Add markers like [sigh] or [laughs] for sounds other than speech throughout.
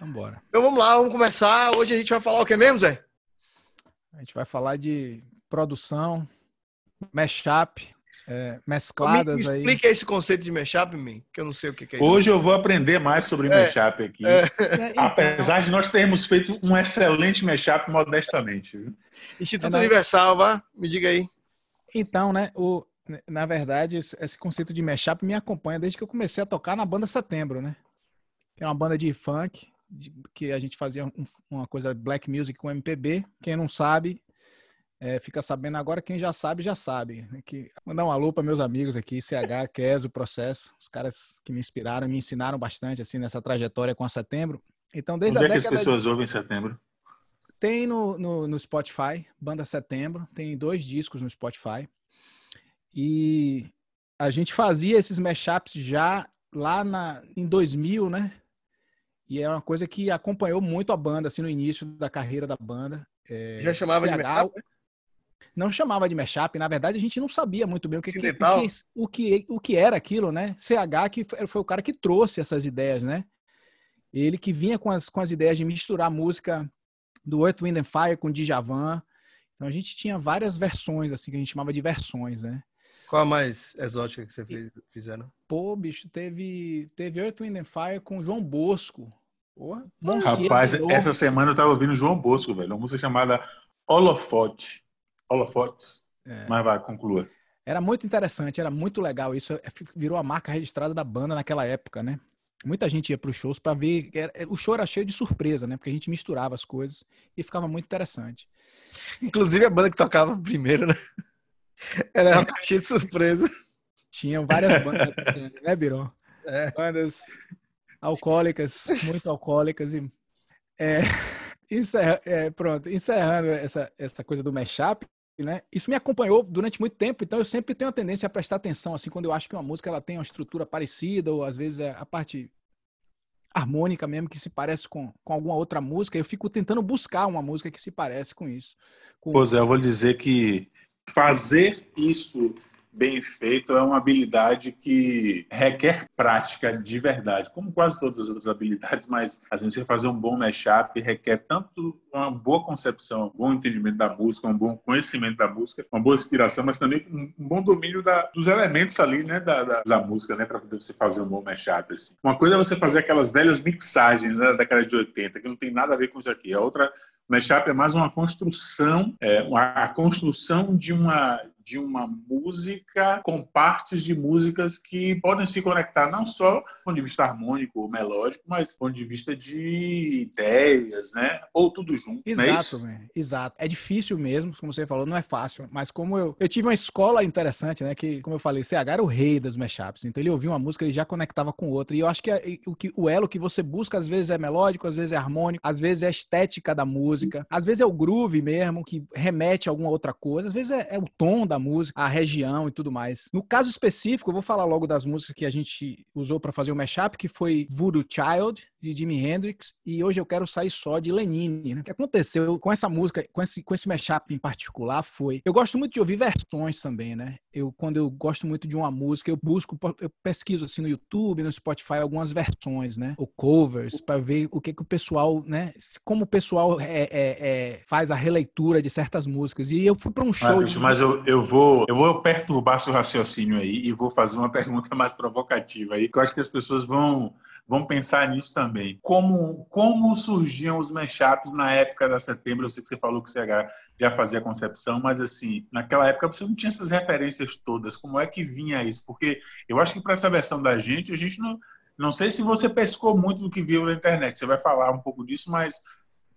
Então bora. Então vamos lá, vamos começar. Hoje a gente vai falar o que mesmo, Zé? A gente vai falar de produção, mashup, é, mescladas me, me aí. Explica esse conceito de mashup, mim, que eu não sei o que, que é isso. Hoje eu vou aprender mais sobre é, mashup aqui. É. Então, Apesar de nós termos feito um excelente mashup modestamente. Viu? Instituto é, Universal, vá, me diga aí. Então, né, o, na verdade, esse conceito de mashup me acompanha desde que eu comecei a tocar na banda Setembro, né? É uma banda de funk, de, que a gente fazia um, uma coisa black music com MPB. Quem não sabe, é, fica sabendo agora. Quem já sabe, já sabe. Que, mandar um alô para meus amigos aqui, CH, Kes, o Processo, os caras que me inspiraram, me ensinaram bastante assim nessa trajetória com a Setembro. Então, desde Onde a é que as pessoas de... ouvem Setembro? Tem no, no, no, Spotify, Banda Setembro, tem dois discos no Spotify. E a gente fazia esses mashups já lá na, em 2000, né? E é uma coisa que acompanhou muito a banda, assim, no início da carreira da banda. É, Já chamava CH, de mashup? Não chamava de mashup, na verdade a gente não sabia muito bem o que, que, o, que, o, que, o que era aquilo, né? CH que foi o cara que trouxe essas ideias, né? Ele que vinha com as, com as ideias de misturar música do Earth, Wind and Fire com Djavan. Então a gente tinha várias versões, assim, que a gente chamava de versões, né? Qual a mais exótica que você fez, fizeram? Pô, bicho, teve, teve Earth, Wind and Fire com João Bosco. Porra. Rapaz, essa semana eu tava ouvindo João Bosco, velho. Uma música chamada Holofote. Holofotes. É. Mas vai, conclua. Era muito interessante, era muito legal. Isso é, virou a marca registrada da banda naquela época, né? Muita gente ia para os shows para ver. O show era cheio de surpresa, né? Porque a gente misturava as coisas e ficava muito interessante. Inclusive a banda que tocava primeiro, né? Era uma caixinha de surpresa. Tinham várias bandas, né, Biron? É. Bandas alcoólicas, muito alcoólicas e é, [laughs] encerra, é, pronto, encerrando essa, essa coisa do mashup, né? Isso me acompanhou durante muito tempo, então eu sempre tenho a tendência a prestar atenção assim quando eu acho que uma música ela tem uma estrutura parecida ou às vezes é a parte harmônica mesmo que se parece com, com alguma outra música, eu fico tentando buscar uma música que se parece com isso. Com... Pois é, eu vou dizer que fazer isso bem feito é uma habilidade que requer prática de verdade, como quase todas as outras habilidades, mas às vezes você fazer um bom mashup requer tanto uma boa concepção, um bom entendimento da música, um bom conhecimento da música, uma boa inspiração, mas também um, bom domínio da, dos elementos ali, né, da, da, da música, né, para poder você fazer um bom mashup. Assim. Uma coisa é você fazer aquelas velhas mixagens né, da década de 80, que não tem nada a ver com isso aqui. A outra mashup é mais uma construção, é, a construção de uma de uma música com partes de músicas que podem se conectar não só do ponto de vista harmônico ou melódico, mas do ponto de vista de ideias, né? Ou tudo junto. É exato, é exato. É difícil mesmo, como você falou, não é fácil. Mas como eu, eu tive uma escola interessante, né? Que, como eu falei, CH era o rei das mashups. Então ele ouvia uma música e já conectava com outra. E eu acho que é, o, que o elo que você busca às vezes é melódico, às vezes é harmônico, às vezes é a estética da música, às vezes é o groove mesmo que remete a alguma outra coisa, às vezes é, é o tom da música, a região e tudo mais. No caso específico, eu vou falar logo das músicas que a gente usou para fazer o mashup, que foi Voodoo Child, de Jimi Hendrix, e hoje eu quero sair só de Lenine. Né? O que aconteceu com essa música, com esse, com esse mashup em particular, foi. Eu gosto muito de ouvir versões também, né? Eu, quando eu gosto muito de uma música, eu busco, eu pesquiso assim no YouTube, no Spotify, algumas versões, né? Ou covers, para ver o que, que o pessoal, né? Como o pessoal é, é, é, faz a releitura de certas músicas. E eu fui para um show. Mas, de... mas eu, eu, vou, eu vou perturbar seu raciocínio aí e vou fazer uma [laughs] pergunta mais provocativa aí, que eu acho que as pessoas vão vão pensar nisso também. Como, como surgiam os mashups na época da setembro? Eu sei que você falou que você já fazia concepção, mas assim, naquela época você não tinha essas referências todas. Como é que vinha isso? Porque eu acho que para essa versão da gente, a gente não. Não sei se você pescou muito do que viu na internet, você vai falar um pouco disso, mas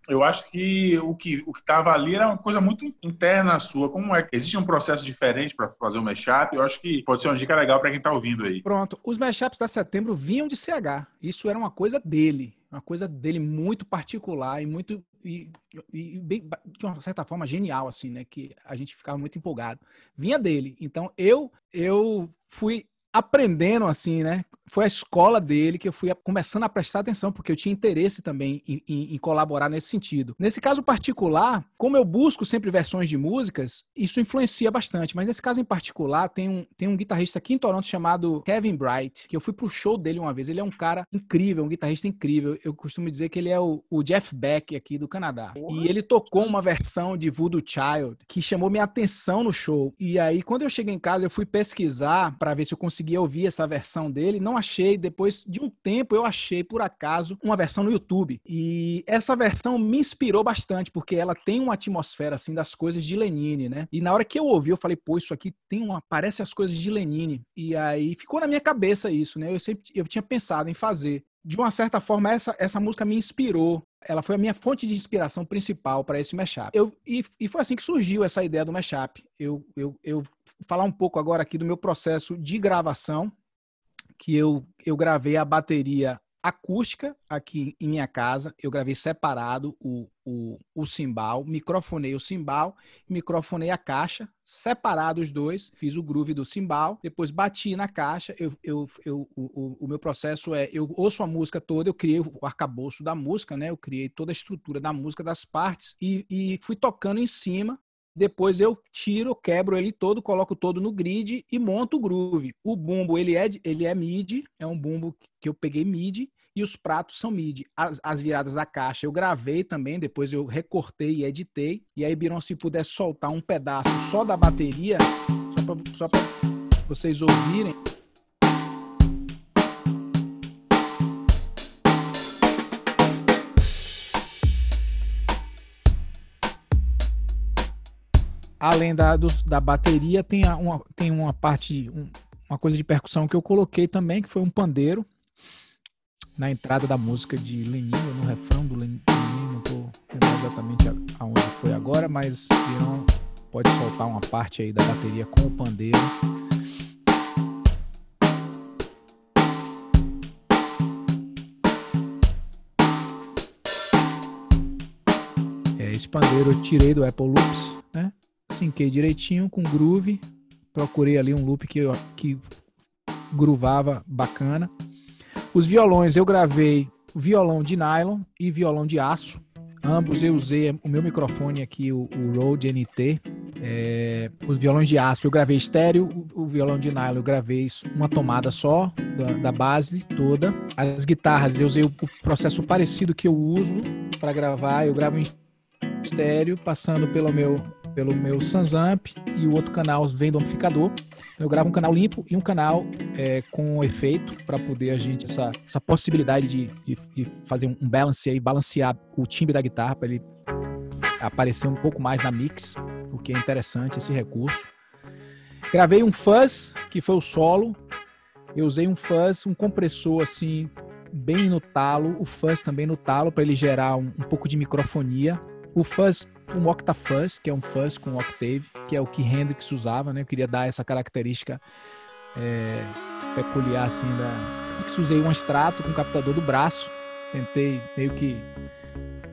eu acho que o que o que estava ali era uma coisa muito interna sua. Como é que existe um processo diferente para fazer um mashup? Eu acho que pode ser uma dica legal para quem está ouvindo aí. Pronto, os mashups da Setembro vinham de CH. Isso era uma coisa dele, uma coisa dele muito particular e muito e, e bem, de uma certa forma genial assim, né? Que a gente ficava muito empolgado. Vinha dele. Então eu eu fui aprendendo assim, né? Foi a escola dele que eu fui começando a prestar atenção, porque eu tinha interesse também em, em, em, colaborar nesse sentido. Nesse caso particular, como eu busco sempre versões de músicas, isso influencia bastante. Mas nesse caso em particular, tem um, tem um guitarrista aqui em Toronto chamado Kevin Bright, que eu fui pro show dele uma vez. Ele é um cara incrível, um guitarrista incrível. Eu costumo dizer que ele é o, o Jeff Beck aqui do Canadá. E ele tocou uma versão de Voodoo Child que chamou minha atenção no show. E aí, quando eu cheguei em casa, eu fui pesquisar para ver se eu conseguia ouvir essa versão dele. Não achei. Depois de um tempo, eu achei, por acaso, uma versão no YouTube. E essa versão me inspirou bastante, porque ela tem uma atmosfera, assim, das coisas de Lenine, né? E na hora que eu ouvi, eu falei, pô, isso aqui tem uma. Parece as coisas de Lenine. E aí ficou na minha cabeça isso, né? Eu sempre eu tinha pensado em fazer de uma certa forma, essa, essa música me inspirou. Ela foi a minha fonte de inspiração principal para esse mashup. Eu, e, e foi assim que surgiu essa ideia do mashup. Eu, eu, eu falar um pouco agora aqui do meu processo de gravação, que eu, eu gravei a bateria acústica aqui em minha casa. Eu gravei separado o, o, o cimbal, microfonei o cimbal, microfonei a caixa, separado os dois, fiz o groove do cimbal, depois bati na caixa. Eu, eu, eu, o, o meu processo é: eu ouço a música toda, eu criei o arcabouço da música, né? Eu criei toda a estrutura da música, das partes, e, e fui tocando em cima depois eu tiro, quebro ele todo, coloco todo no grid e monto o groove. O bumbo, ele é, ele é MIDI, é um bumbo que eu peguei MIDI e os pratos são MIDI. As, as viradas da caixa eu gravei também, depois eu recortei e editei. E aí, Biron, se puder soltar um pedaço só da bateria, só para vocês ouvirem. Além da, do, da bateria, tem uma, tem uma parte, um, uma coisa de percussão que eu coloquei também, que foi um pandeiro na entrada da música de Lenino, no refrão do Lenino, não estou lembrando exatamente aonde foi agora, mas Virão pode soltar uma parte aí da bateria com o pandeiro. É, esse pandeiro eu tirei do Apple Loops, né? Sinquei direitinho com groove, procurei ali um loop que, que groovava bacana. Os violões eu gravei violão de nylon e violão de aço. Ambos eu usei o meu microfone aqui, o, o Rode NT. É, os violões de aço eu gravei estéreo, o, o, violão de nylon eu gravei uma tomada só da, da base toda. As guitarras eu usei o, o processo parecido que eu uso para gravar. Eu gravo em estéreo, passando pelo meu pelo meu Sansamp e o outro canal vem do amplificador. Então eu gravo um canal limpo e um canal é, com efeito para poder a gente essa, essa possibilidade de, de, de, fazer um balance aí, balancear o timbre da guitarra para ele aparecer um pouco mais na mix, o que é interessante esse recurso. Gravei um fuzz que foi o solo. Eu usei um fuzz, um compressor assim bem no talo, o fuzz também no talo para ele gerar um, um pouco de microfonia. O fuzz um Octafuzz, que é um fuzz com octave, que é o que Hendrix usava, né? Eu queria dar essa característica é, peculiar assim da. Eu usei um extrato com um captador do braço, tentei meio que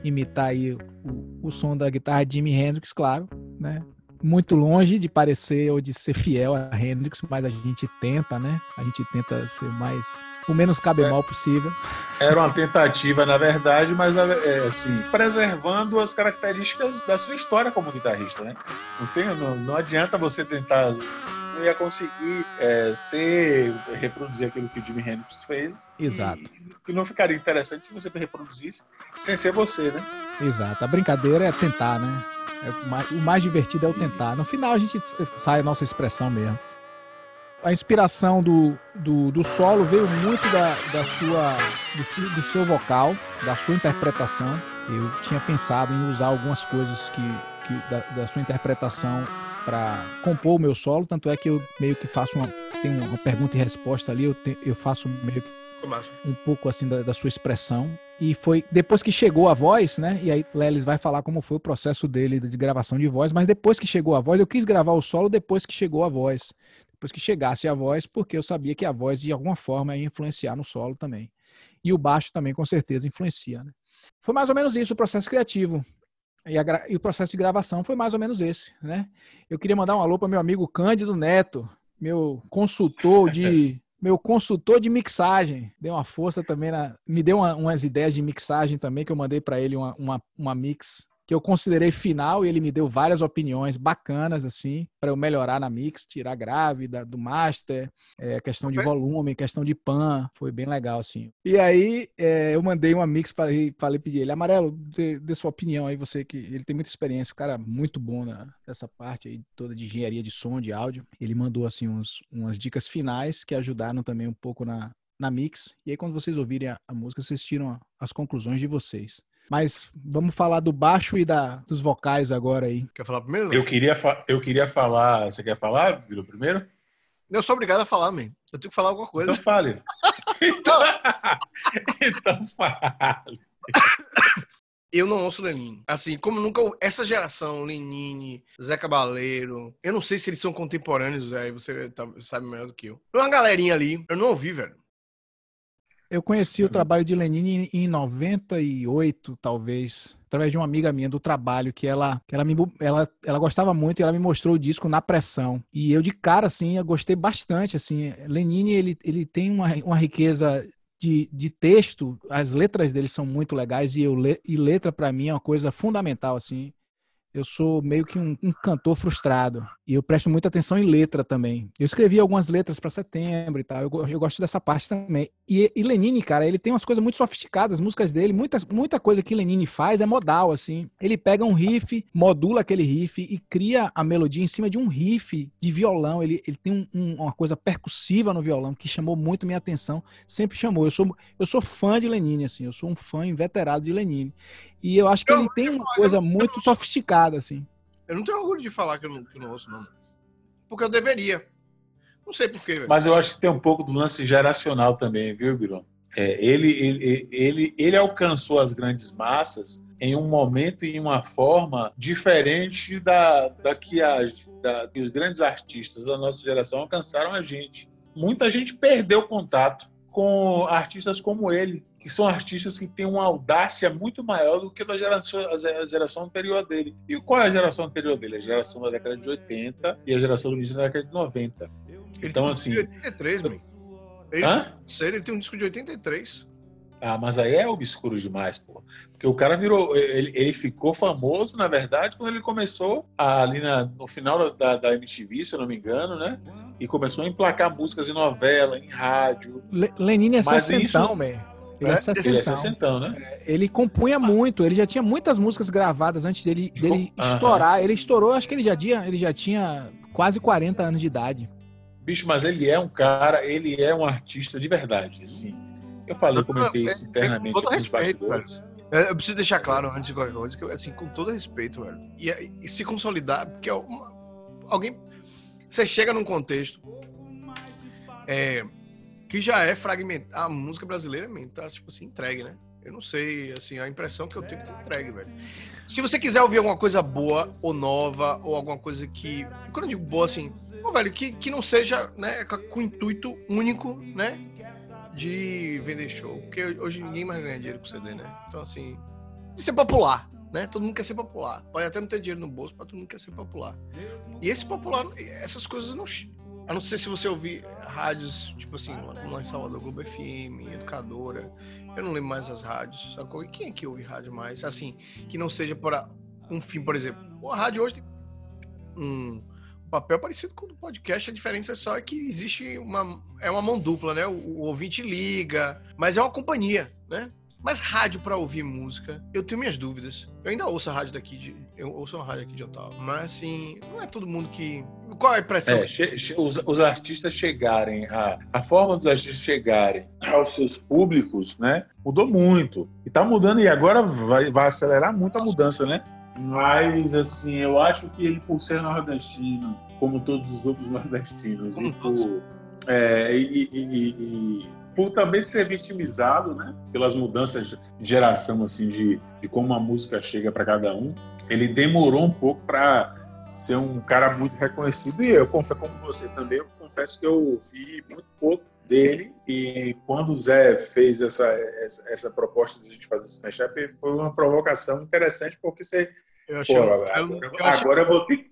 imitar aí o, o som da guitarra Jimi Hendrix, claro, né? Muito longe de parecer ou de ser fiel a Hendrix, mas a gente tenta, né? A gente tenta ser mais o menos cabemol é, possível. Era uma tentativa, na verdade, mas é, assim, preservando as características da sua história como guitarrista, né? Não, tem, não, não adianta você tentar não ia conseguir é, ser reproduzir aquilo que o Jimi Hendrix fez. Exato. E, não ficaria interessante se você reproduzisse sem ser você, né? Exato. A brincadeira é tentar, né? É o, mais, o mais divertido é o tentar. No final a gente sai a nossa expressão mesmo a inspiração do, do, do, solo veio muito da, da sua, do, do, seu vocal, da sua interpretação. Eu tinha pensado em usar algumas coisas que, que da, da sua interpretação para compor o meu solo, tanto é que eu meio que faço uma, tem uma pergunta e resposta ali, eu, te, eu faço meio que um pouco assim da, da, sua expressão. E foi depois que chegou a voz, né? E aí Lelis vai falar como foi o processo dele de gravação de voz, mas depois que chegou a voz, eu quis gravar o solo depois que chegou a voz depois que chegasse a voz, porque eu sabia que a voz de alguma forma ia influenciar no solo também. E o baixo também com certeza influencia. Né? Foi mais ou menos isso o processo criativo. E, a, e, o processo de gravação foi mais ou menos esse, né? Eu queria mandar um alô para meu amigo Cândido Neto, meu consultor de [laughs] meu consultor de mixagem. Deu uma força também na, me deu uma, umas ideias de mixagem também que eu mandei para ele uma, uma, uma mix que eu considerei final e ele me deu várias opiniões bacanas, assim, para eu melhorar na mix, tirar grave da, do master, é, questão de volume, questão de pan, foi bem legal, assim. E aí é, eu mandei uma mix para ele, falei, pedir ele, Amarelo, dê, dê, sua opinião aí, você que ele tem muita experiência, o cara é muito bom na, nessa parte aí toda de engenharia de som, de áudio. Ele mandou, assim, uns, umas dicas finais que ajudaram também um pouco na, na mix. E aí, quando vocês ouvirem a, a música, vocês tiram as conclusões de vocês. Mas vamos falar do baixo e da, dos vocais agora aí. Quer falar primeiro? Eu queria, eu queria falar. Você quer falar, Vilo, primeiro? Eu sou obrigado a falar, man. Eu tenho que falar alguma coisa. Então fale. então, [laughs] então fale. Eu não ouço Lenine. Assim, como nunca. Essa geração, Lenine, Zé Cabaleiro. Eu não sei se eles são contemporâneos, velho. Você tá, sabe melhor do que eu. Tem uma galerinha ali. Eu não ouvi, velho. Eu conheci o uhum. trabalho de Lenine em 98, talvez, através de uma amiga minha do trabalho, que ela, ela, me, ela, ela gostava muito e ela me mostrou o disco na pressão. E eu, de cara, assim, eu gostei bastante, assim. Lenine, ele, ele tem uma, uma riqueza de, de texto, as letras dele são muito legais e, eu, e letra, para mim, é uma coisa fundamental, assim eu sou meio que um, um, cantor frustrado e eu presto muita atenção em letra também. Eu escrevi algumas letras para setembro e tal. Eu, eu, gosto dessa parte também. E, e Lenine, cara, ele tem umas coisas muito sofisticadas, as músicas dele, muita, muita coisa que Lenine faz é modal, assim. Ele pega um riff, modula aquele riff e cria a melodia em cima de um riff de violão. Ele, ele tem um, um, uma coisa percussiva no violão que chamou muito minha atenção. Sempre chamou. Eu sou, eu sou fã de Lenine, assim. Eu sou um fã inveterado de Lenine. E eu acho que ele tem uma coisa muito sofisticada, assim. Eu não tenho orgulho de falar que eu não, que eu não ouço, não. Porque eu deveria. Não sei porquê, velho. Mas eu acho que tem um pouco do lance geracional também, viu, Biron? É, ele, ele, ele, ele alcançou as grandes massas em um momento e em uma forma diferente da, da, que, a, da que os grandes artistas da nossa geração alcançaram a gente. Muita gente perdeu contato com artistas como ele, que são artistas que têm uma audácia muito maior do que a geração, a geração anterior dele. E qual é a geração anterior dele? A geração da década de 80 e a geração do início da década de 90. Ele então, assim. Ele tem um disco de 83, man. Ele, Hã? Ele tem um disco de 83. Ah, mas aí é obscuro demais, pô. Porque o cara virou. Ele, ele ficou famoso, na verdade, quando ele começou ali na, no final da, da MTV, se eu não me engano, né? E começou a emplacar músicas em novela, em rádio. Le Lenine é sessentão, isso... Ele é, é 60. Ele é 60, né? É, ele compunha muito, ele já tinha muitas músicas gravadas antes dele, dele estourar. Ele estourou, acho que ele já, tinha, ele já tinha quase 40 anos de idade. Bicho, mas ele é um cara, ele é um artista de verdade, assim. Eu falei, comentei isso internamente com os bastidores. Eu preciso deixar claro antes de qualquer coisa que, assim, com todo respeito, velho, e, e se consolidar, porque é uma, alguém. Você chega num contexto. É, que já é fragmentado. A música brasileira, man, tá, tipo assim, entregue, né? Eu não sei, assim, a impressão que eu tenho é que tá entregue, velho. Se você quiser ouvir alguma coisa boa ou nova, ou alguma coisa que. Quando eu digo boa, assim, velho, que, que não seja, né, com intuito único, né? De vender show. Porque hoje ninguém mais ganha dinheiro com CD, né? Então, assim, de ser popular, né? Todo mundo quer ser popular. Pode até não ter dinheiro no bolso, mas todo mundo quer ser popular. E esse popular, essas coisas não, a não ser se você ouvir rádios, tipo assim, lá em Salvador, Globo FM, Educadora. Eu não lembro mais as rádios. Sacou? E quem é que ouve rádio mais? Assim, que não seja para um fim, por exemplo. A rádio hoje tem um papel parecido com o podcast, a diferença só é que existe uma. É uma mão dupla, né? O, o ouvinte liga, mas é uma companhia, né? Mas rádio para ouvir música, eu tenho minhas dúvidas. Eu ainda ouço a rádio daqui de. Eu ouço uma rádio aqui de Otávio. Mas assim, não é todo mundo que. Qual é a impressão? É, che, che, os, os, artistas chegarem, a, a forma dos artistas chegarem aos seus públicos, né? Mudou muito. E tá mudando, e agora vai, vai acelerar muito a mudança, né? Mas, assim, eu acho que ele, por ser nordestino, como todos os outros [laughs] nordestinos, e por. É, e, e, e por também ser vitimizado, né, pelas mudanças de geração assim de, de como a música chega para cada um. Ele demorou um pouco para ser um cara muito reconhecido e eu confesso como você também, eu confesso que eu ouvi muito pouco dele e quando o Zé fez essa essa, essa proposta de a gente fazer esse mashup foi uma provocação interessante porque você eu achei, pô, agora, eu, eu agora, eu vou ter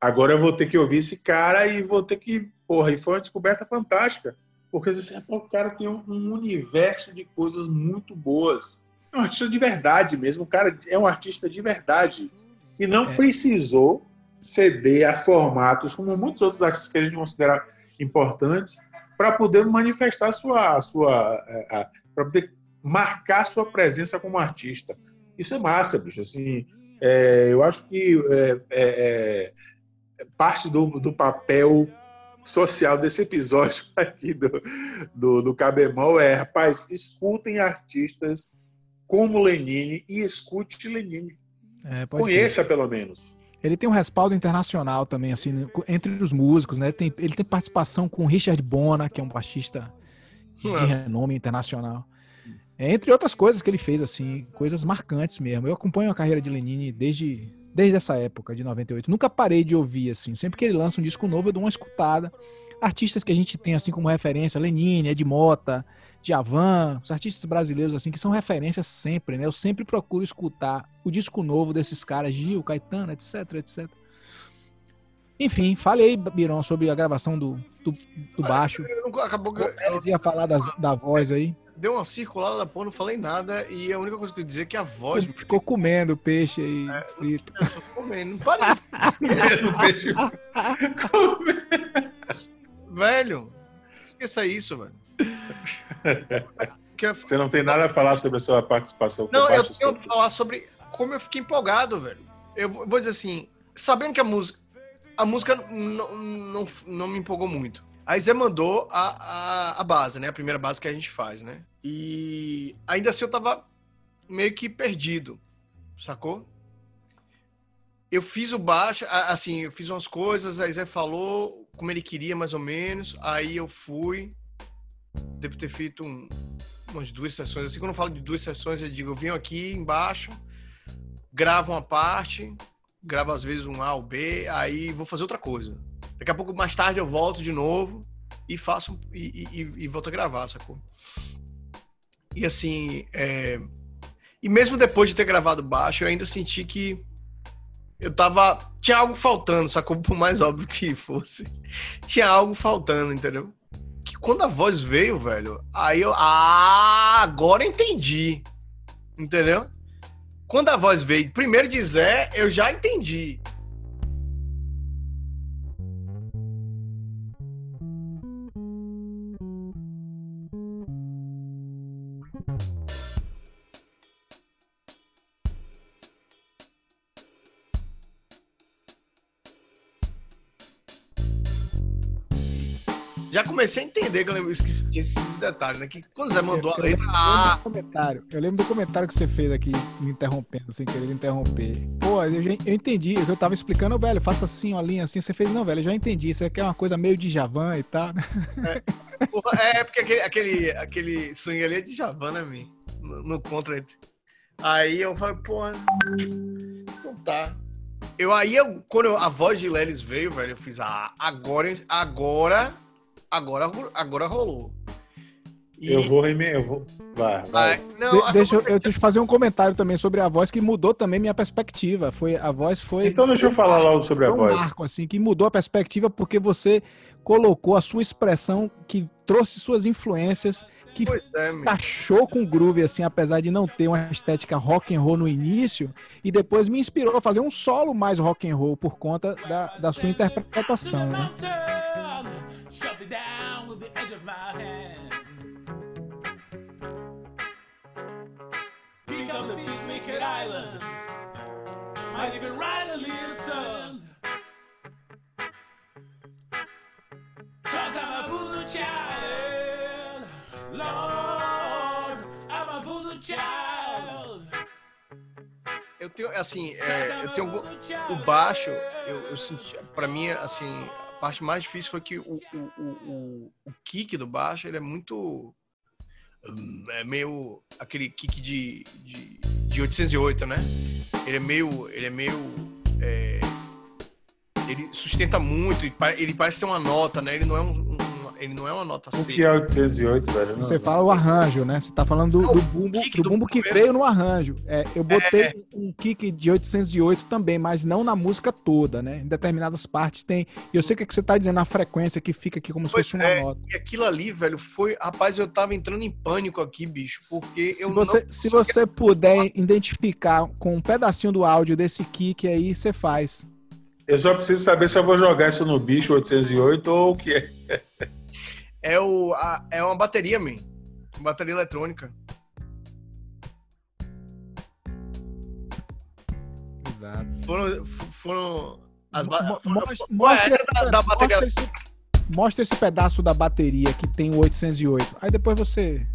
agora eu vou ter que ouvir esse cara e vou ter que porra, e foi uma descoberta fantástica. Porque você o cara tem um, universo de coisas muito boas. É um artista de verdade mesmo. O cara é um artista de verdade. Que não é. precisou ceder a formatos, como muitos outros artistas que a gente considera importantes, para poder manifestar sua, sua é, para poder marcar sua presença como artista. Isso é massa, bicho. Assim, é, eu acho que é, é, é parte do, do papel social desse episódio [laughs] aqui do, do, do Cabemol é, rapaz, escutem artistas como Lenine e escute Lenine. É, Conheça, ter. pelo menos. Ele tem um respaldo internacional também, assim, entre os músicos, né? Tem, ele tem participação com Richard Bona, que é um baixista de é. renome internacional. É, entre outras coisas que ele fez, assim, coisas marcantes mesmo. Eu acompanho a carreira de Lenine desde, desde essa época, de 98. Nunca parei de ouvir, assim. Sempre que ele lança um disco novo, eu dou uma escutada. Artistas que a gente tem, assim, como referência, Lenine, Ed Mota, Djavan, os artistas brasileiros, assim, que são referências sempre, né? Eu sempre procuro escutar o disco novo desses caras, Gil, Caetano, etc, etc. Enfim, falei, Biron, sobre a gravação do, do, do baixo. Acabou que... Eu ia falar das, da voz aí deu uma circulada da porra, não falei nada. E a única coisa que eu ia dizer é que a voz. Ficou, ficou comendo peixe aí é, frito. Eu tô comendo, não para [laughs] comendo peixe. velho, esqueça isso, velho. Você não tem nada a falar sobre a sua participação Não, eu tenho que falar sobre como eu fiquei empolgado, velho. Eu vou dizer assim, sabendo que a música. A música não, não, não me empolgou muito. Aí Zé mandou a, a, a, base, né? A primeira base que a gente faz, né? E ainda assim eu tava meio que perdido, sacou? Eu fiz o baixo, assim, eu fiz umas coisas, aí Zé falou como ele queria, mais ou menos. Aí eu fui. Devo ter feito um, umas duas sessões. Assim, quando eu falo de duas sessões, eu digo, eu venho aqui embaixo, gravo uma parte, gravo às vezes um A ou B, aí vou fazer outra coisa. Daqui a pouco, mais tarde, eu volto de novo e faço e, e, e volto a gravar, sacou? E assim, é... e mesmo depois de ter gravado baixo, eu ainda senti que eu tava. Tinha algo faltando, sacou? Por mais óbvio que fosse. Tinha algo faltando, entendeu? Que quando a voz veio, velho, aí eu. Ah, agora entendi. Entendeu? Quando a voz veio, primeiro de Zé, eu já entendi. Já comecei a entender que eu lembro, esqueci esses detalhes, né? Que quando você mandou a letra. Ah! Comentário. Eu lembro do comentário que você fez aqui, me interrompendo, sem querer interromper. Pô, eu, já, eu entendi. Eu tava explicando, velho, faça assim, uma linha assim. Você fez, não, velho, eu já entendi. Isso aqui é uma coisa meio de Javan e tal. É, porra, é porque aquele, aquele, aquele swing ali é de Javan, né, mim? No, no contra. Aí eu falei, pô, então tá. Eu aí, eu, quando eu, a voz de Lelis veio, velho, eu fiz, ah, agora, agora agora, agora rolou. E... Eu vou eu vou. Vai, vai. Não, de, deixa eu, eu te fazer um comentário também sobre a voz que mudou também minha perspectiva. Foi a voz foi. Então deixa eu falar logo sobre a um voz. Um marco assim que mudou a perspectiva porque você colocou a sua expressão que trouxe suas influências que é, com o groove assim, apesar de não ter uma estética rock and roll no início e depois me inspirou a fazer um solo mais rock and roll por conta da, da sua interpretação. Né? Shut me down with the edge of my hand. Pick up the Peacemaker Island. Might even ride a little sun. Cause I'm a voodoo child. Lord, I'm a voodoo child. Eu tenho, assim, é, eu tenho o baixo, eu, eu senti, pra mim, assim, parte mais difícil foi que o, o, o, o kick do baixo ele é muito. Hum, é meio. aquele kick de, de, de 808, né? Ele é meio. Ele é meio. É, ele sustenta muito, ele parece ter uma nota, né? Ele não é um, um Ele não é uma nota O C. que é 808, velho? Não, Você não fala o arranjo, né? Você tá falando do, Não, do o bumbo, do do bumbo que bumbo veio no arranjo. É, eu botei um kick de 808 também, mas não na música toda, né? Em determinadas partes tem. E eu sei o que, que você tá dizendo, a frequência que fica aqui como se Pois fosse uma é. nota. E aquilo ali, velho, foi. Rapaz, eu tava entrando em pânico aqui, bicho. Porque Se eu você, não se você puder identificar com um pedacinho do áudio desse kick aí, você faz. Eu só preciso saber se eu vou jogar isso no bicho 808 ou o que é. [laughs] É, o, a- é uma bateria, man. Uma bateria eletrônica. Exato. Foram. foram as ba- mostra, mostra esse da bateria. mostra esse- mostra esse pedaço da bateria que tem o 808. Aí depois você.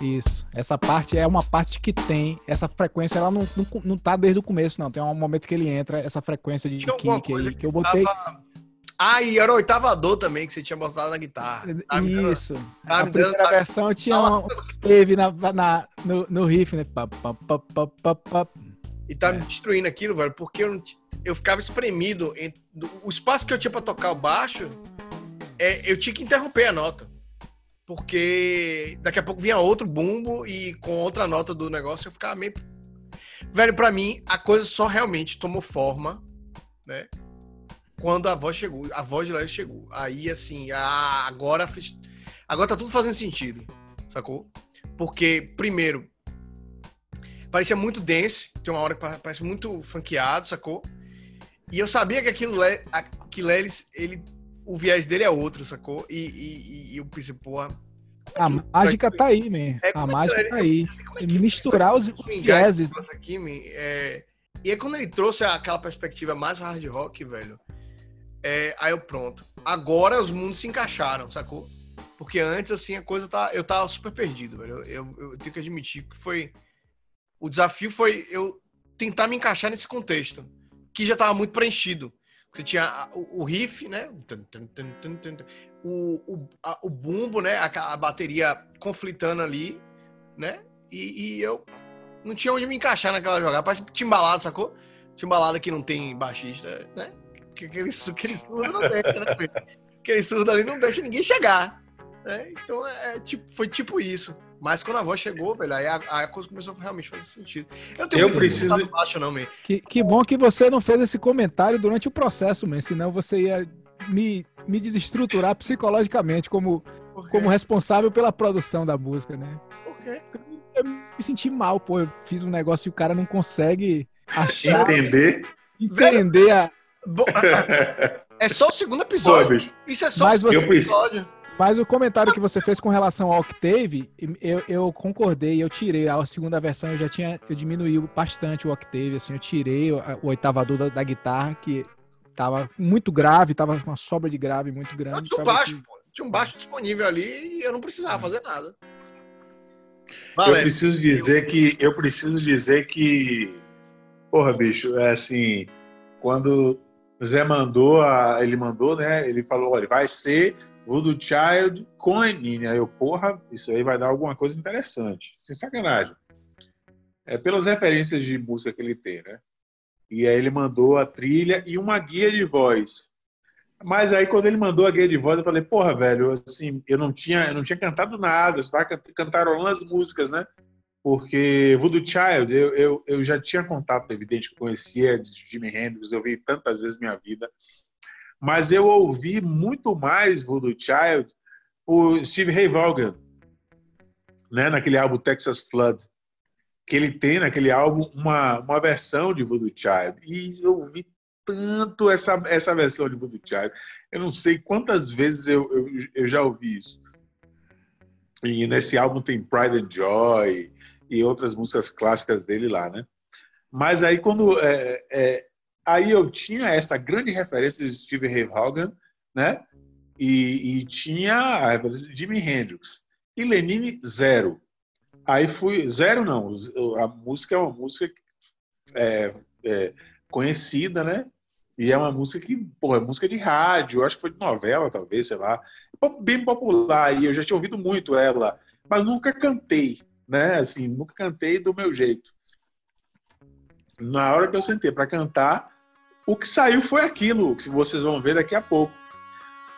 Isso. Essa parte é uma parte que tem. Essa frequência, ela não, não, não tá desde o começo, não. Tem um momento que ele entra, essa frequência de kick aí, que eu botei. Tava... Ah, e era o oitavador também que você tinha botado na guitarra. Tá Isso. tá a me primeira tá- versão tinha uma, teve na, na, no, no riff, né? Pá, pá, pá. E tá É. me destruindo aquilo, velho, porque eu, não eu ficava espremido. em- do- o espaço que eu tinha pra tocar o baixo, é, eu tinha que interromper a nota. Porque daqui a pouco vinha outro bumbo e com outra nota do negócio eu ficava meio. Velho, pra mim, a coisa só realmente tomou forma, né? Quando a voz chegou, a voz de Larry chegou. Aí, assim, ah, agora, agora tá tudo fazendo sentido, sacou? Porque, primeiro, parecia muito dance, tem uma hora que pa- parece muito funkeado, sacou? E eu sabia que aquilo, Le- aquilo ele, ele, o viés dele é outro, sacou? E, e, e eu pensei, porra. A mágica tá aí, man. É, A é mágica tá aí. é Misturar os, é vieses. aqui, man? É, E aí quando ele trouxe aquela perspectiva mais hard rock, velho, é, aí eu pronto. Agora os mundos se encaixaram, sacou? Porque antes, assim, a coisa tá. Eu tava super perdido, velho. Eu, eu- eu tenho que admitir que foi. O desafio foi eu tentar me encaixar nesse contexto, que já tava muito preenchido. Você tinha o, riff, né? O, o, a- o bumbo, né? A, a bateria conflitando ali, né? E, e eu não tinha onde me encaixar naquela jogada. Parece timbalado, sacou? Timbalado que não tem baixista, né? Porque aquele, aquele surdo não deixa, né? Aquele surdo ali não deixa ninguém chegar. né? Então é, é tipo, foi tipo isso. Mas quando a voz chegou, velho, aí a, a coisa começou a realmente fazer sentido. Eu, Eu preciso- baixo, não, man. Que, que bom que você não fez esse comentário durante o processo, man. Senão você ia me, me desestruturar psicologicamente como, como responsável pela produção da música, né? Por quê? Eu me senti mal, pô. Eu fiz um negócio e o cara não consegue achar, Entender? entender a. [laughs] É só o segundo Pô, episódio. bicho, Isso é só Mas o segundo você- episódio. Mas o comentário que você fez com relação ao Octave, eu, eu concordei, eu tirei a segunda versão, eu já tinha, eu diminuí bastante o Octave, assim, eu tirei o, o oitavador da, da guitarra, que tava muito grave, tava com uma sobra de grave muito grande. tinha um baixo, pô. Tinha um baixo disponível ali e eu não precisava fazer nada. eu Valério, preciso dizer que eu preciso dizer que porra, bicho, é assim, quando o Zé mandou, a, ele mandou, né? Ele falou, olha, vai ser Voodoo Child com Lenine. Aí eu, porra, isso aí vai dar alguma coisa interessante. Sem sacanagem. É pelas referências de música que ele tem, né? E aí ele mandou a trilha e uma guia de voz. Mas aí quando ele mandou a guia de voz, eu falei, porra, velho, assim, eu não tinha, eu não tinha cantado nada, eu estava can- cantarolando as músicas, né? Porque Voodoo Child, eu, eu, eu já tinha contato, evidente, que conhecia de Jimi Hendrix, eu ouvi tantas vezes na minha vida. Mas eu ouvi muito mais Voodoo Child por Steve Ray Vaughan, né? Naquele álbum Texas Flood que ele tem naquele álbum uma, uma versão de Voodoo Child. E eu ouvi tanto essa, essa versão de Voodoo Child. Eu não sei quantas vezes eu, eu, eu já ouvi isso. E nesse álbum tem Pride and Joy e outras músicas clássicas dele lá, né? Mas aí quando é, é, aí eu tinha essa grande referência de Steve Ray Vaughan, né? E, e tinha a referência de Jimi Hendrix. E Lenine, zero. Aí fui. Zero não. A música é uma música é, é, conhecida, né? E é uma música que, pô, é música de rádio, acho que foi de novela, talvez, sei lá. Bem popular, e eu já tinha ouvido muito ela, mas nunca cantei, né? Assim, nunca cantei do meu jeito. Na hora que eu sentei para cantar, o que saiu foi aquilo que vocês vão ver daqui a pouco.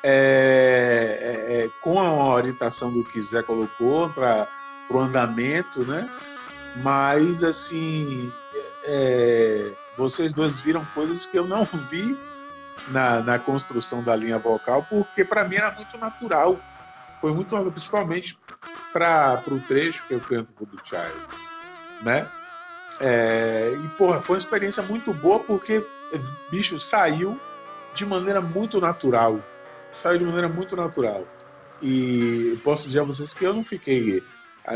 É, é, é, com a orientação do que Zé colocou para o andamento, né? Mas assim, é, vocês dois viram coisas que eu não [laughs] vi na, na construção da linha vocal, porque para mim era muito natural. Foi muito principalmente para o trecho que eu canto do Child, né? É, e porra, foi uma experiência muito boa porque bicho saiu de maneira muito natural, saiu de maneira muito natural. E posso dizer a vocês que eu não fiquei,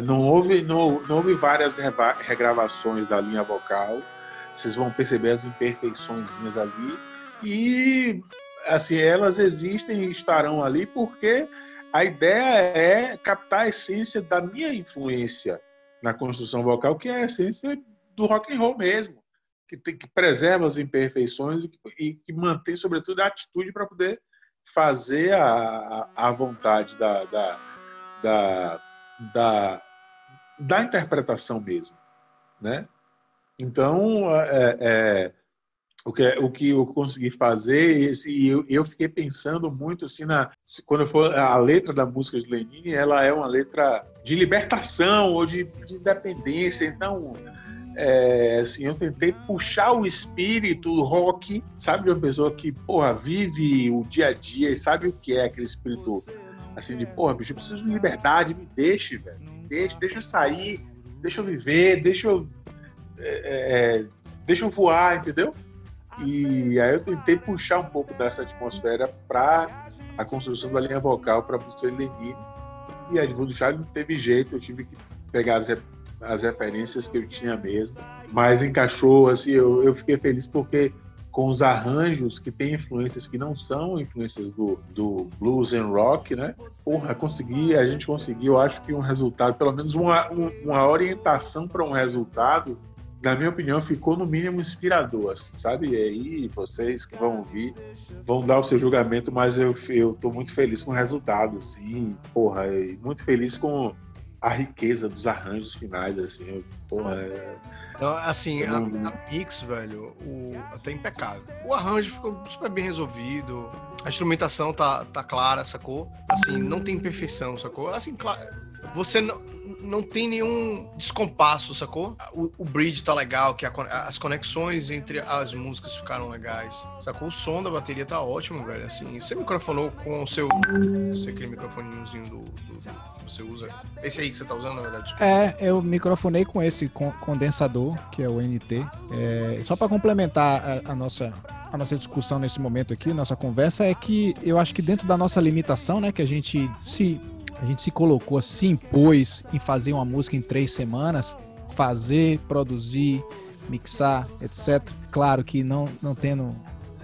não houve, não, não houve várias regravações da linha vocal. Vocês vão perceber as imperfeições ali e assim elas existem e estarão ali porque a ideia é captar a essência da minha influência na construção vocal, que é a essência do rock and roll mesmo, que, tem, que preserva as imperfeições e e que mantém, sobretudo, a atitude para poder fazer a, a vontade da, da, da, da, da interpretação mesmo, né? Então, é, é, o que, o que eu consegui fazer, e eu, eu fiquei pensando muito assim na quando for a letra da música de Lenine, ela é uma letra de libertação ou de, de independência. Então, é, assim, eu tentei puxar o espírito rock, sabe, de uma pessoa que, porra, vive o dia a dia e sabe o que é aquele espírito, assim, de, porra, bicho, eu preciso de liberdade, me deixe, velho, me deixe, deixa eu sair, deixa eu viver, deixa eu, é, é, deixa eu voar, entendeu? E aí eu tentei puxar um pouco dessa atmosfera para a construção da linha vocal para você Lenine. E a do Charlie não teve jeito, eu tive que pegar as, as referências que eu tinha mesmo. Mas encaixou, assim, eu, eu fiquei feliz porque com os arranjos que tem influências que não são influências do, do blues and rock, né? Porra, consegui, a gente conseguiu, acho que um resultado, pelo menos uma, uma orientação para um resultado na minha opinião, ficou no mínimo inspirador, assim, sabe? E aí vocês que vão ouvir vão dar o seu julgamento, mas eu, eu tô muito feliz com o resultado, assim, porra, muito feliz com a riqueza dos arranjos finais, assim, porra. É... Então, assim, a, a, mix, velho, o, tá impecável. O arranjo ficou super bem resolvido, a instrumentação tá, tá clara, sacou? Assim, não tem imperfeição, sacou? Assim, claro, você não não tem nenhum descompasso, sacou? O, o bridge tá legal, que a, as conexões entre as músicas ficaram legais, sacou? O som da bateria tá ótimo, velho. Assim, você microfonou com o seu. Sei aquele microfoninhozinho do, do, do, você usa. Esse aí que você tá usando, na verdade? Desculpa. É, eu microfonei com esse condensador, que é o NT. É, só para complementar a, a nossa a nossa discussão nesse momento aqui, nossa conversa, é que eu acho que dentro da nossa limitação, né, que a gente se a gente se colocou, se impôs em fazer uma música em três semanas, fazer, produzir, mixar, etc. Claro que não, não tendo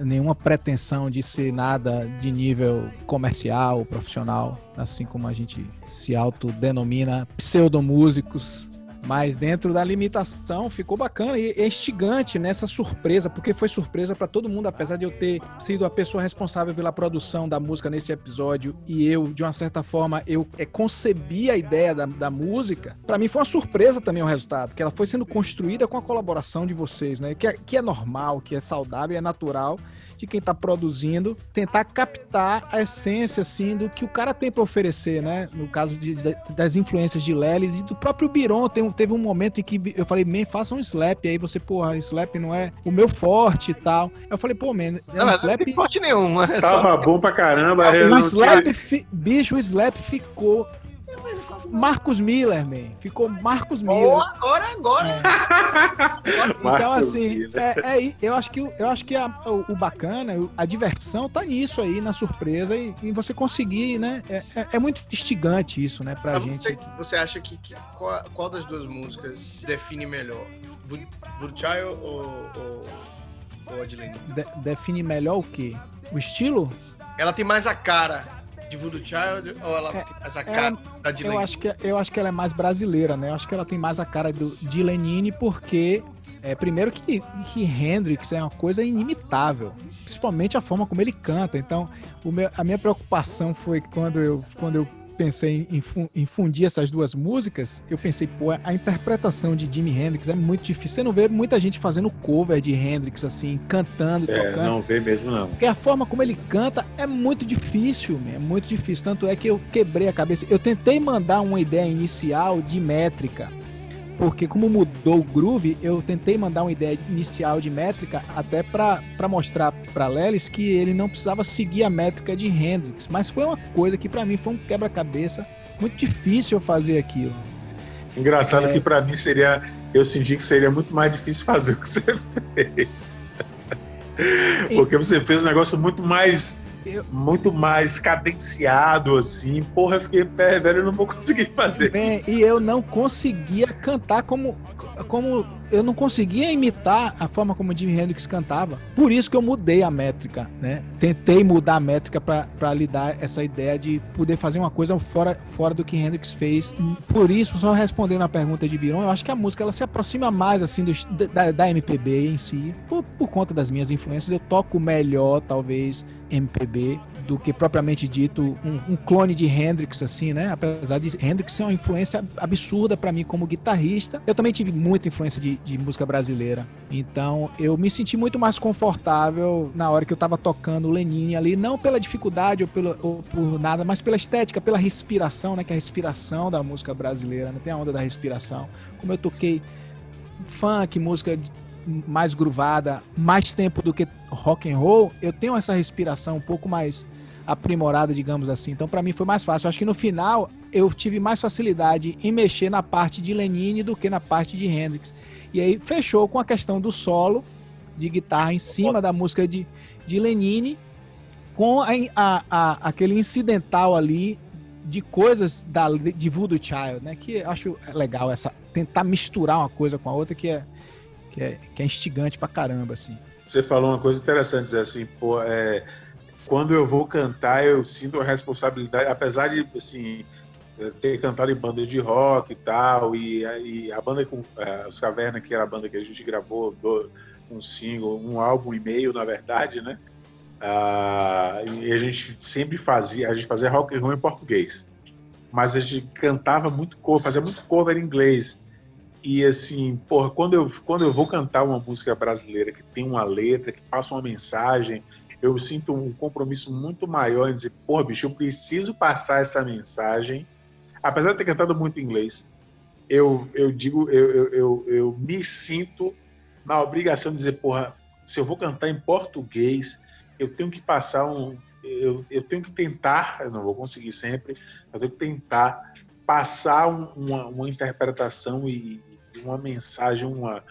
nenhuma pretensão de ser nada de nível comercial, profissional, assim como a gente se autodenomina pseudomúsicos mas dentro da limitação ficou bacana e é instigante nessa surpresa, porque foi surpresa para todo mundo, apesar de eu ter sido a pessoa responsável pela produção da música nesse episódio e eu, de uma certa forma, eu é, concebi a ideia da, da música. Para mim foi uma surpresa também o resultado, que ela foi sendo construída com a colaboração de vocês, né? Que é, que é normal, que é saudável, é natural de quem está produzindo, tentar captar a essência, assim, do que o cara tem para oferecer, né? No caso de, de, das influências de Lelis e do próprio Biron, tem, teve um momento em que eu falei, man, faça um slap, aí você, porra, slap não é o meu forte e tal. Eu falei, pô, man, é não, um slap... Não forte nenhum, é Tava só... bom pra caramba. O slap, tinha... fi... bicho, o slap ficou Marcos Miller, man. Ficou Marcos Miller. Oh, agora, agora. [laughs] É. então, assim, é, é, eu acho que, eu acho que a, o, o, bacana, a diversão tá nisso aí, na surpresa, e, e você conseguir, né? É, é, é muito instigante isso, né, pra Mas gente. Você, você acha que, que qual, qual, das duas músicas define melhor? Vurchai ou, ou, ou? De, define melhor o quê? O estilo? Ela tem mais a cara de Voodoo Child ou ela é, tem mais a é, cara da Dylan? Eu acho, que, eu acho que ela é mais brasileira, né? Eu acho que ela tem mais a cara do, de Lenine porque é, primeiro que, que Hendrix é uma coisa inimitável, principalmente a forma como ele canta. Então, meu, a minha preocupação foi quando eu, quando eu pensei em, em, fundir essas duas músicas, eu pensei, pô, a interpretação de Jimi Hendrix é muito difícil. Você não vê muita gente fazendo cover de Hendrix, assim, cantando é, tocando. Não vê mesmo, não. Porque a forma como ele canta é muito difícil, é muito difícil. Tanto é que eu quebrei a cabeça. Eu tentei mandar uma ideia inicial de métrica porque como mudou o groove, eu tentei mandar uma ideia inicial de métrica até para mostrar para Lelis que ele não precisava seguir a métrica de Hendrix, mas foi uma coisa que para mim foi um quebra-cabeça muito difícil fazer aquilo. Engraçado é... que para mim seria, eu senti que seria muito mais difícil fazer o que você [laughs] fez. Porque você fez um negócio muito mais eu... muito mais cadenciado, assim. Porra, eu fiquei pé, velho, eu não vou conseguir fazer Bem, isso. E eu não conseguia cantar como, como eu não conseguia imitar a forma como o Jimi Hendrix cantava. Por isso que eu mudei a métrica, né? Tentei mudar a métrica para lhe dar essa ideia de poder fazer uma coisa fora, fora do que Hendrix fez. Por isso, só respondendo a pergunta de Biron, eu acho que a música ela se aproxima mais assim do, da, da MPB em si, por, por conta das minhas influências. Eu toco melhor, talvez, MPB do que propriamente dito um, um, clone de Hendrix, assim, né? Apesar de Hendrix ser uma influência absurda para mim como guitarrista, eu também tive muita influência de, de, música brasileira. Então eu me senti muito mais confortável na hora que eu tava tocando o Lenine ali, não pela dificuldade ou, pelo, ou por nada, mas pela estética, pela respiração, né? Que é a respiração da música brasileira, né? Tem a onda da respiração. Como eu toquei funk, música mais gruvada, mais tempo do que rock and roll, eu tenho essa respiração um pouco mais aprimorada, digamos assim. Então, para mim foi mais fácil. Eu acho que no final eu tive mais facilidade em mexer na parte de Lenine do que na parte de Hendrix. E aí fechou com a questão do solo de guitarra em cima da música de, de Lenine, com a, a, a, aquele incidental ali de coisas da, de Voodoo Child, né? Que acho legal essa tentar misturar uma coisa com a outra que é que é, que é instigante pra caramba, assim. Você falou uma coisa interessante, assim, pô, é, quando eu vou cantar, eu sinto a responsabilidade, apesar de, assim, ter cantado em banda de rock e tal, e, e a banda com é, os Caverna, que era a banda que a gente gravou, do, um single, um álbum e meio, na verdade, né? Ah, e a gente sempre fazia, a gente fazia rock and roll em português, mas a gente cantava muito cover, fazia muito cover em inglês. E assim, porra, quando eu, quando eu vou cantar uma música brasileira que tem uma letra, que passa uma mensagem, eu sinto um compromisso muito maior em dizer, porra, bicho, eu preciso passar essa mensagem. Apesar de ter cantado muito inglês, eu, eu digo, eu, eu, eu, eu me sinto na obrigação de dizer, porra, se eu vou cantar em português, eu tenho que passar um. Eu, eu tenho que tentar, eu não vou conseguir sempre, eu tenho que tentar passar um, uma, uma interpretação e, uma mensagem, uma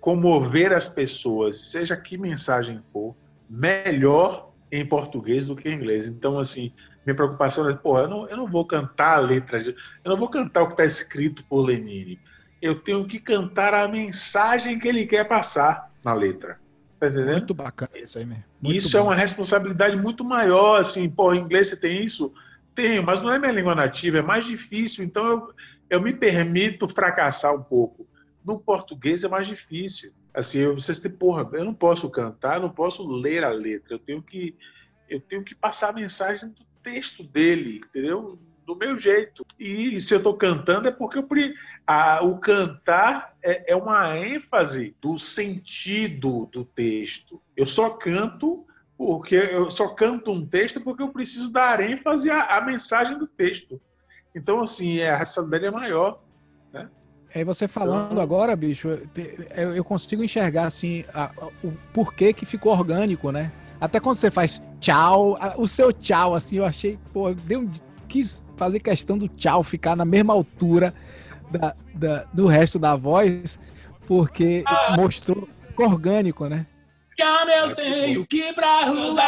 comover as pessoas, seja que mensagem for, melhor em português do que em inglês. Então, assim, minha preocupação é, porra, eu não, eu não vou cantar a letra, eu não vou cantar o que está escrito por Lenine. Eu tenho que cantar a mensagem que ele quer passar na letra. Tá entendendo? Muito bacana isso aí, mesmo. isso é bom. é uma responsabilidade muito maior, assim, pô, em inglês você tem isso? Tenho, mas não é minha língua nativa, é mais difícil, então eu, eu me permito fracassar um pouco. No português é mais difícil. Assim, eu, vocês têm, porra, eu não posso cantar, não posso ler a letra, eu tenho que eu tenho que passar a mensagem do texto dele, entendeu? Do meu jeito. E se eu estou cantando é porque eu, a, o cantar é, é uma ênfase do sentido do texto. Eu só canto porque eu só canto um texto porque eu preciso dar ênfase à, à mensagem do texto. Então, assim, é, a responsabilidade é maior, né? É você falando então... agora, bicho, eu, eu consigo enxergar assim a, a, o porquê que ficou orgânico, né? Até quando você faz tchau, a, o seu tchau, assim, eu achei, pô, deu, quis fazer questão do tchau ficar na mesma altura da, da do resto da voz, porque ah. mostrou orgânico, né? Chama, eu tenho que ir pra rua.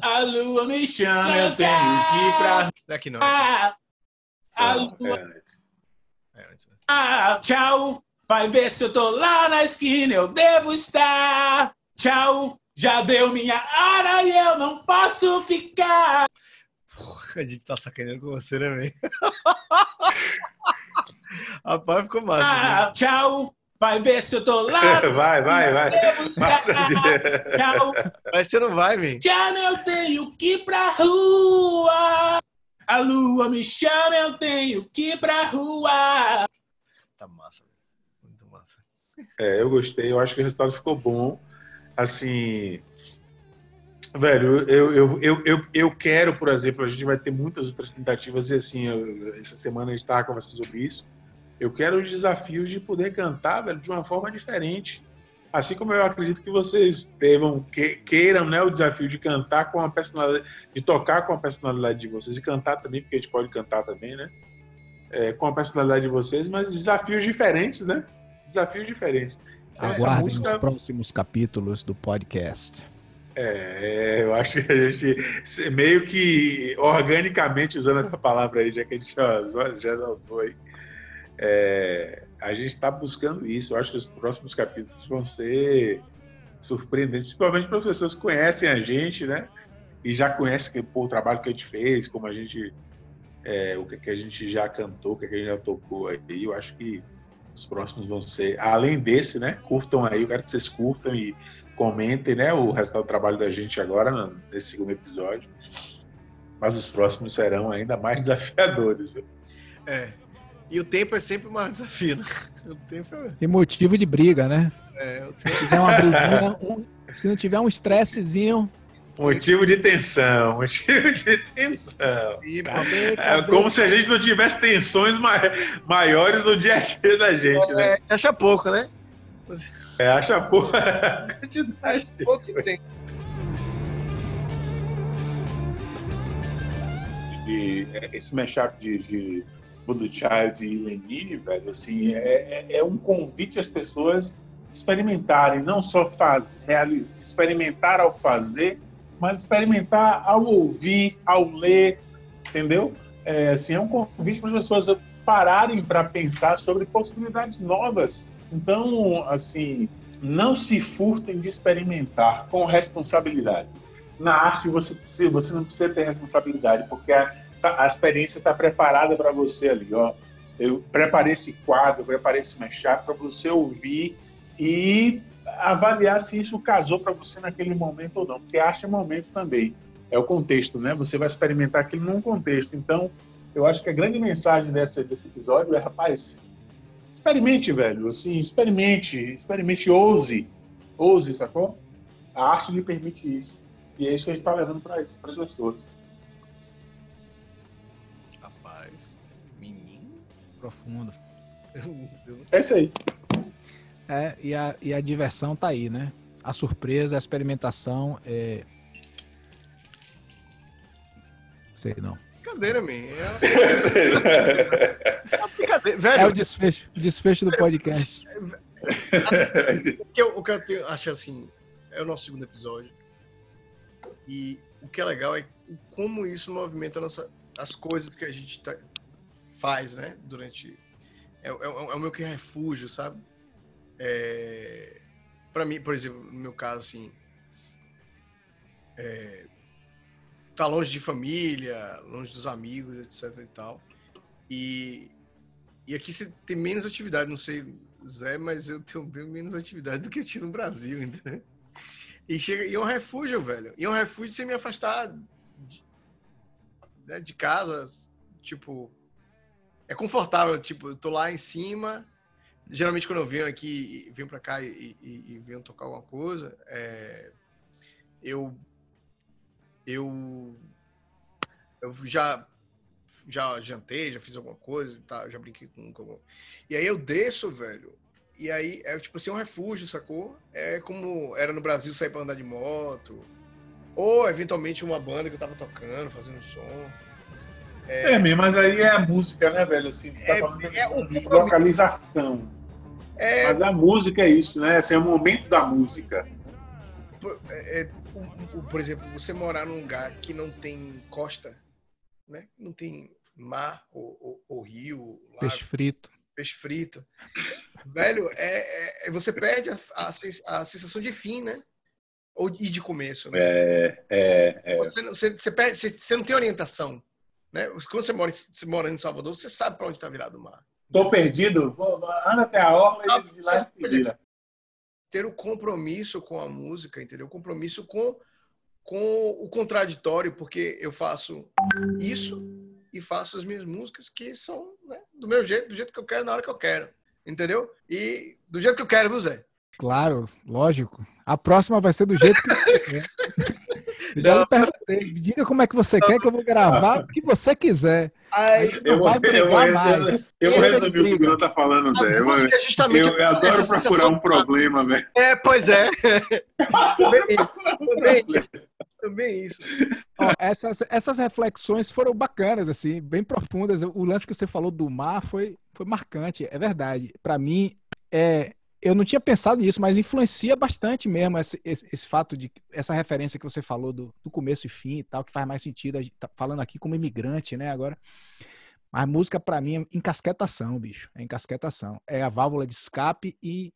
A lua me chama, eu tenho que ir pra rua. Daqui não. Ah, a lua. Ah, tchau. Vai ver se eu tô lá na esquina, eu devo estar. Tchau. Já deu minha hora e eu não posso ficar. Porra, a gente tá sacaneando com você, né, velho? [laughs] Rapaz, ficou massa. Ah, né? tchau. Vai ver se eu tô lá. [laughs] vai, vai, vai. Tchau. [laughs] Mas você não vai, velho. Tchau, eu tenho que ir pra rua. A lua me chama, eu tenho que ir pra rua. Tá massa, muito massa. É, eu gostei, eu acho que o resultado ficou bom. Assim, velho, eu, eu, eu, eu, eu quero, por exemplo, a gente vai ter muitas outras tentativas e assim, eu, essa semana a gente estava conversando sobre isso. Eu quero os desafios de poder cantar, velho, de uma forma diferente. Assim como eu acredito que vocês devam, que, queiram né, o desafio de cantar com a personalidade, de tocar com a personalidade de vocês, e cantar também, porque a gente pode cantar também, né? É, com a personalidade de vocês, mas desafios diferentes, né? Desafios diferentes. Aguardem música... os próximos capítulos do podcast. É, eu acho que a gente, meio que organicamente, usando essa palavra aí, já que a gente já, já não foi, é, a gente está buscando isso. Eu acho que os próximos capítulos vão ser surpreendentes, principalmente para as pessoas que conhecem a gente, né? E já conhecem pô, o trabalho que a gente fez, como a gente, é, o que a gente já cantou, o que a gente já tocou aí. Eu acho que os próximos vão ser, além desse, né? Curtam aí, eu quero que vocês curtam e comentem, né? O resultado do trabalho da gente agora nesse segundo episódio. Mas os próximos serão ainda mais [laughs] desafiadores. Viu? É, e o tempo é sempre um desafio, né? [laughs] O tempo é... E motivo de briga, né? É, se tiver uma briguinha, um, se não tiver um estressezinho. Motivo de tensão, [laughs] motivo de tensão. Cadê, cadê? É como se a gente não tivesse tensões maiores no dia a dia da gente, é, né? Acha pouco, né? É, acha pouco. [laughs] acha pouco que tem. E esse mashup de, de Voodoo Child e Lenine, velho, assim, é, é, é, um convite às pessoas experimentarem, não só faz, experimentar ao fazer, mas experimentar ao ouvir, ao ler, entendeu? É, assim, é um convite para as pessoas pararem para pensar sobre possibilidades novas. Então, assim, não se furtem de experimentar com responsabilidade. Na arte você, você não precisa ter responsabilidade, porque a, a experiência está preparada para você ali, ó. Eu preparei esse quadro, preparei esse mashup para você ouvir e avaliar se isso casou para você naquele momento ou não, porque acha momento também. É o contexto, né? Você vai experimentar aquilo num contexto. Então, eu acho que a grande mensagem desse, desse episódio é, rapaz, experimente, velho. Assim, experimente, experimente, ouse. Ouse, sacou? A arte lhe permite isso. E é isso que a gente está levando para as pessoas. Profundo. É isso aí. É, e a, e a diversão tá aí, né? A surpresa, a experimentação. É... Sei não. Brincadeira, man. É... [laughs] é o desfecho, o desfecho do podcast. o que eu, o que eu acho assim, é o nosso segundo episódio. E o que é legal é como isso movimenta nossa, as coisas que a gente tá, faz, né? Durante. É, é, é o meu que refúgio, sabe? É, para mim, por exemplo, no meu caso, assim. É, tá longe de família, longe dos amigos, etc e tal. E, e aqui você tem menos atividade, não sei, Zé, mas eu tenho bem menos atividade do que eu tinha no Brasil, entendeu? E, chega, e é um refúgio, velho. E é um refúgio sem me afastar de, né, de casa, tipo, é confortável, tipo, eu tô lá em cima. Geralmente quando eu venho aqui, venho para cá e, e, e, venho tocar alguma coisa, é, eu eu eu já já jantei, já fiz alguma coisa, tá, já brinquei com, com e aí eu desço, velho. E aí é tipo assim um refúgio, sacou? É como era no Brasil sair para andar de moto, ou eventualmente uma banda que eu tava tocando, fazendo som. É, é mas aí é a música, né, velho? Assim, você tá é, falando é de localização. É... Mas a música é isso, né? Assim, é o momento da música. Por, é, é por exemplo, você morar num lugar que não tem costa, né? Não tem mar ou, ou, ou rio. Lago, peixe frito. Peixe frito. velho, é, é, você perde a, a, a sensação de fim, né? Ou, e de começo. Né? É, é, é. Você, você, você, perde, você, você não tem orientação. Né? Quando você mora, você mora em Salvador, você sabe para onde está virado o mar. Estou perdido, vou, anda até a orla ah, e de lá se vira. Ter o compromisso com a música, entendeu? O compromisso com, com o contraditório, porque eu faço isso e faço as minhas músicas que são né, do meu jeito, do jeito que eu quero, na hora que eu quero. Entendeu? E do jeito que eu quero, viu, Zé? Claro, lógico. A próxima vai ser do jeito que eu [laughs] quero. Já não, perguntei. Me diga como é que você não, quer que eu vou gravar o que você quiser. Ai, eu, vai brigar eu, mais. Eu, vou resumir o que o Bruno tá falando, Zé. Eu, é justamente eu, eu adoro procurar um problema, velho. É, pois é. também, isso. Também isso. Ó, essas, essas reflexões foram bacanas, assim, bem profundas. O lance que você falou do mar foi, foi marcante, é verdade. Para mim, é, eu não tinha pensado nisso, mas influencia bastante mesmo esse, esse, esse, fato de essa referência que você falou do, do começo e fim e tal, que faz mais sentido. A gente tá falando aqui como imigrante, né? Agora, mas música para mim é encasquetação, bicho. É encasquetação. É a válvula de escape e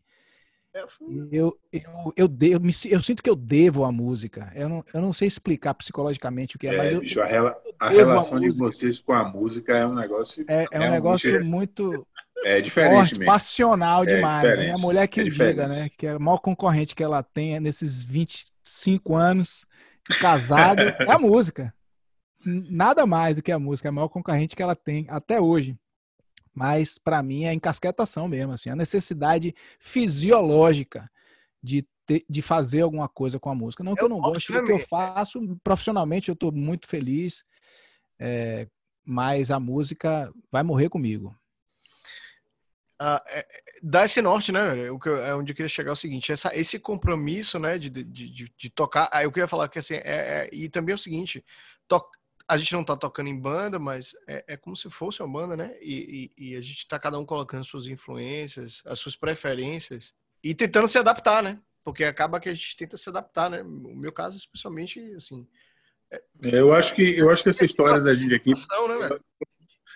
é, eu, eu, eu, eu, me, eu sinto que eu devo a música. Eu não, eu não sei explicar psicologicamente o que é, é mas eu, bicho, a, rela, a relação de vocês com a música é um negócio. É, é um negócio muito é diferente forte, mesmo. passional é demais. Diferente. Minha mulher que é diga, né? Que é a maior concorrente que ela tem nesses 25 anos casado é a música. Nada mais do que a música, é a maior concorrente que ela tem até hoje. Mas para mim é encasquetação mesmo, assim, a necessidade fisiológica de ter, de fazer alguma coisa com a música. Não que eu, eu não goste do que eu faço, profissionalmente eu estou muito feliz, é, mas a música vai morrer comigo. Uh, é, dá esse norte, né? O que é onde eu queria chegar é o seguinte: essa, esse compromisso, né, de, de, de, de tocar. Aí eu queria falar que assim, é, é, e também é o seguinte: to, a gente não tá tocando em banda, mas é, é como se fosse uma banda, né? E, e, e, a gente tá cada um colocando suas influências, as suas preferências e tentando se adaptar, né? Porque acaba que a gente tenta se adaptar, né? No meu caso, especialmente, assim. É eu acho que eu acho que essa história da gente aqui. Né,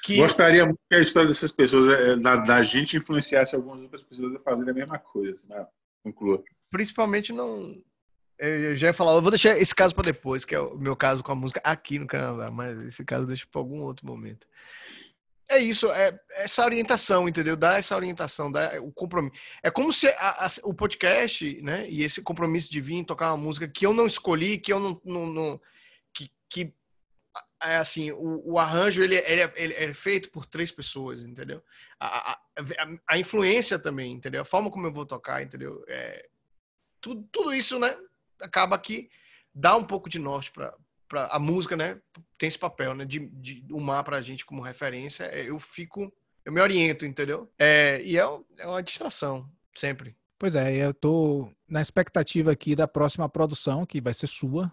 que... Gostaria muito que a história dessas pessoas, é, da, da gente, influenciasse algumas outras pessoas a fazerem a mesma coisa. Assim, né? Conclua. Principalmente não. Eu já ia falar, eu vou deixar esse caso para depois, que é o meu caso com a música aqui no Canadá, mas esse caso deixa para algum outro momento. É isso, é essa orientação, entendeu? Dá essa orientação, dá o compromisso. É como se a, a, o podcast, né, e esse compromisso de vir tocar uma música que eu não escolhi, que eu não, não, não que, que é assim, o, o arranjo ele, ele, é, ele, é feito por três pessoas, entendeu? A, a, a, influência também, entendeu? A forma como eu vou tocar, entendeu? É, tudo, tudo isso, né? Acaba que dá um pouco de norte para a música, né? Tem esse papel, né? De, de mar para a gente como referência. É, eu fico, eu me oriento, entendeu? É, e é, é uma distração, sempre. Pois é, eu tô na expectativa aqui da próxima produção, que vai ser sua,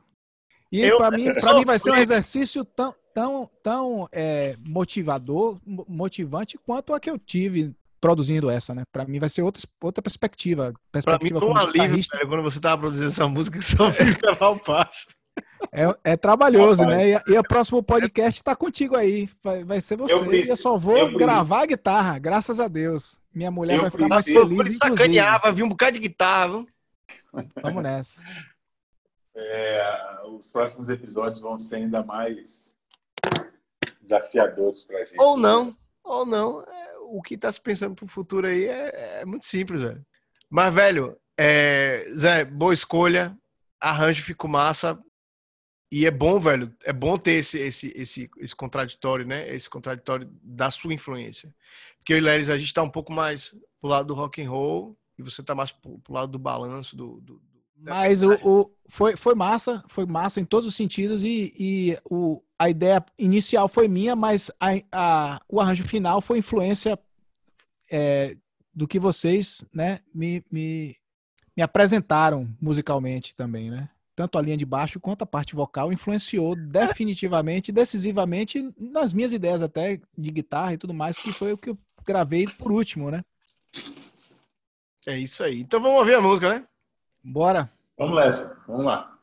e para mim, [laughs] para mim vai ser um exercício tão, tão, tão é, motivador, motivante quanto a que eu tive produzindo essa, né? Para mim vai ser outra, outra perspectiva. perspectiva pra mim foi um alívio, velho, quando você tava produzindo essa música, só fiz gravar o passo. É, é trabalhoso, né? E, e o próximo podcast está contigo aí. Vai, vai ser você. Eu, preciso, eu só vou eu gravar a guitarra, graças a Deus. Minha mulher eu vai ficar mais feliz. Ele sacaneava, vi um bocado de guitarra. Viu? Vamos nessa é, os próximos episódios vão ser ainda mais desafiadores para a gente. Ou não, ou não. É, o que está se pensando para o futuro aí é, é, muito simples, velho. Mas, velho, é, Zé, boa escolha. Arranjo ficou massa. E é bom, velho, é bom ter esse, esse, esse, esse contraditório, né? Esse contraditório da sua influência. Porque eu e a gente tá um pouco mais pro lado do rock and roll e você tá mais pro, pro lado do balanço, do, do, mas o, o, foi, foi massa, foi massa em todos os sentidos e, e o, a ideia inicial foi minha, mas a, a, o arranjo final foi influência é, do que vocês né, me, me, me apresentaram musicalmente também, né? Tanto a linha de baixo quanto a parte vocal influenciou definitivamente, decisivamente nas minhas ideias até de guitarra e tudo mais, que foi o que eu gravei por último, né? É isso aí. Então vamos ouvir a música, né? Bora. Vamos nessa. Vamos lá.